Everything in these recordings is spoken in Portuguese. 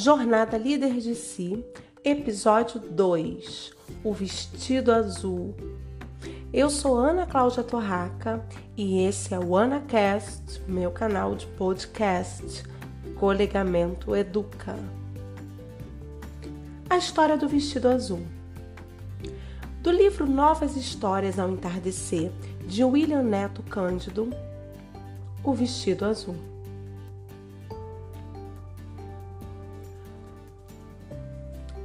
Jornada Líder de Si, episódio 2: O Vestido Azul. Eu sou Ana Cláudia Torraca e esse é o AnaCast, meu canal de podcast. Colegamento Educa. A história do vestido azul. Do livro Novas Histórias ao Entardecer, de William Neto Cândido, O Vestido Azul.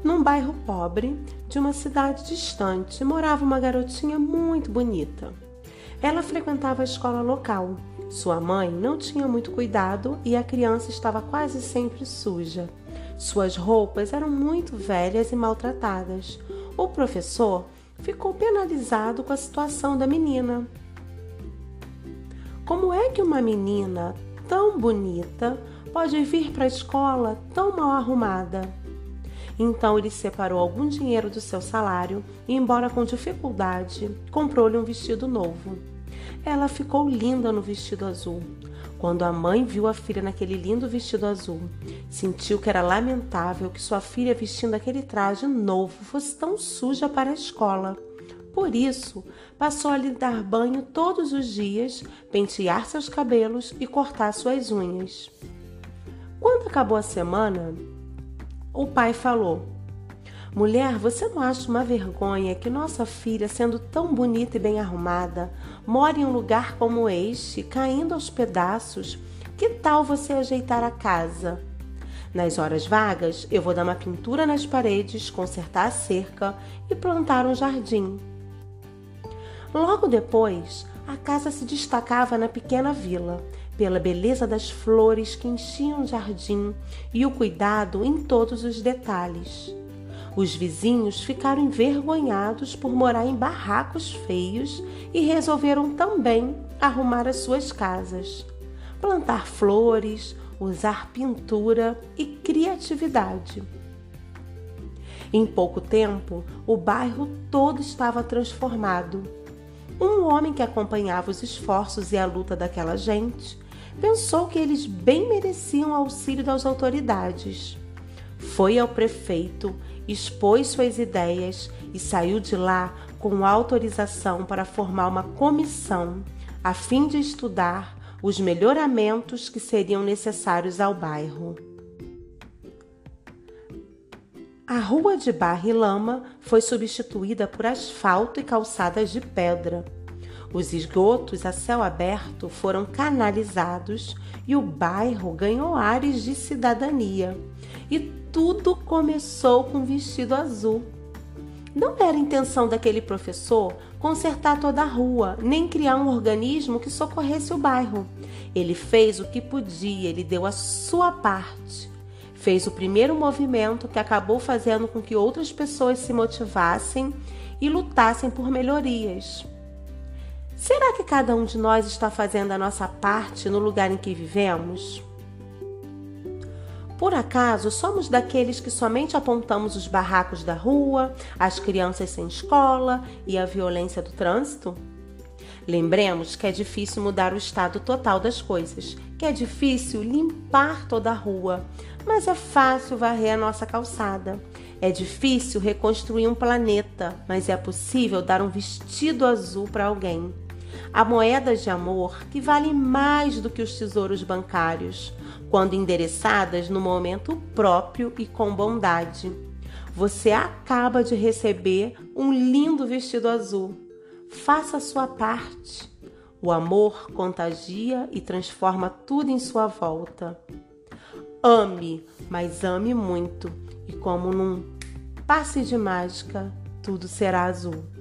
Num bairro pobre de uma cidade distante morava uma garotinha muito bonita. Ela frequentava a escola local. Sua mãe não tinha muito cuidado e a criança estava quase sempre suja. Suas roupas eram muito velhas e maltratadas. O professor ficou penalizado com a situação da menina. Como é que uma menina tão bonita pode vir para a escola tão mal arrumada? Então ele separou algum dinheiro do seu salário e, embora com dificuldade, comprou-lhe um vestido novo. Ela ficou linda no vestido azul. Quando a mãe viu a filha naquele lindo vestido azul, sentiu que era lamentável que sua filha vestindo aquele traje novo fosse tão suja para a escola. Por isso, passou a lhe dar banho todos os dias, pentear seus cabelos e cortar suas unhas. Quando acabou a semana, o pai falou: Mulher, você não acha uma vergonha que nossa filha, sendo tão bonita e bem arrumada, mora em um lugar como este, caindo aos pedaços? Que tal você ajeitar a casa? Nas horas vagas, eu vou dar uma pintura nas paredes, consertar a cerca e plantar um jardim. Logo depois, a casa se destacava na pequena vila pela beleza das flores que enchiam o jardim e o cuidado em todos os detalhes. Os vizinhos ficaram envergonhados por morar em barracos feios e resolveram também arrumar as suas casas, plantar flores, usar pintura e criatividade. Em pouco tempo, o bairro todo estava transformado. Um homem que acompanhava os esforços e a luta daquela gente pensou que eles bem mereciam o auxílio das autoridades. Foi ao prefeito, expôs suas ideias e saiu de lá com autorização para formar uma comissão a fim de estudar os melhoramentos que seriam necessários ao bairro. A rua de barra e lama foi substituída por asfalto e calçadas de pedra. Os esgotos a céu aberto foram canalizados e o bairro ganhou ares de cidadania. E tudo começou com vestido azul. Não era intenção daquele professor consertar toda a rua, nem criar um organismo que socorresse o bairro. Ele fez o que podia, ele deu a sua parte. Fez o primeiro movimento que acabou fazendo com que outras pessoas se motivassem e lutassem por melhorias. Será que cada um de nós está fazendo a nossa parte no lugar em que vivemos? Por acaso somos daqueles que somente apontamos os barracos da rua, as crianças sem escola e a violência do trânsito? Lembremos que é difícil mudar o estado total das coisas, que é difícil limpar toda a rua, mas é fácil varrer a nossa calçada. É difícil reconstruir um planeta, mas é possível dar um vestido azul para alguém. Há moedas de amor que valem mais do que os tesouros bancários, quando endereçadas no momento próprio e com bondade. Você acaba de receber um lindo vestido azul. Faça a sua parte. O amor contagia e transforma tudo em sua volta. Ame, mas ame muito, e como num passe de mágica, tudo será azul.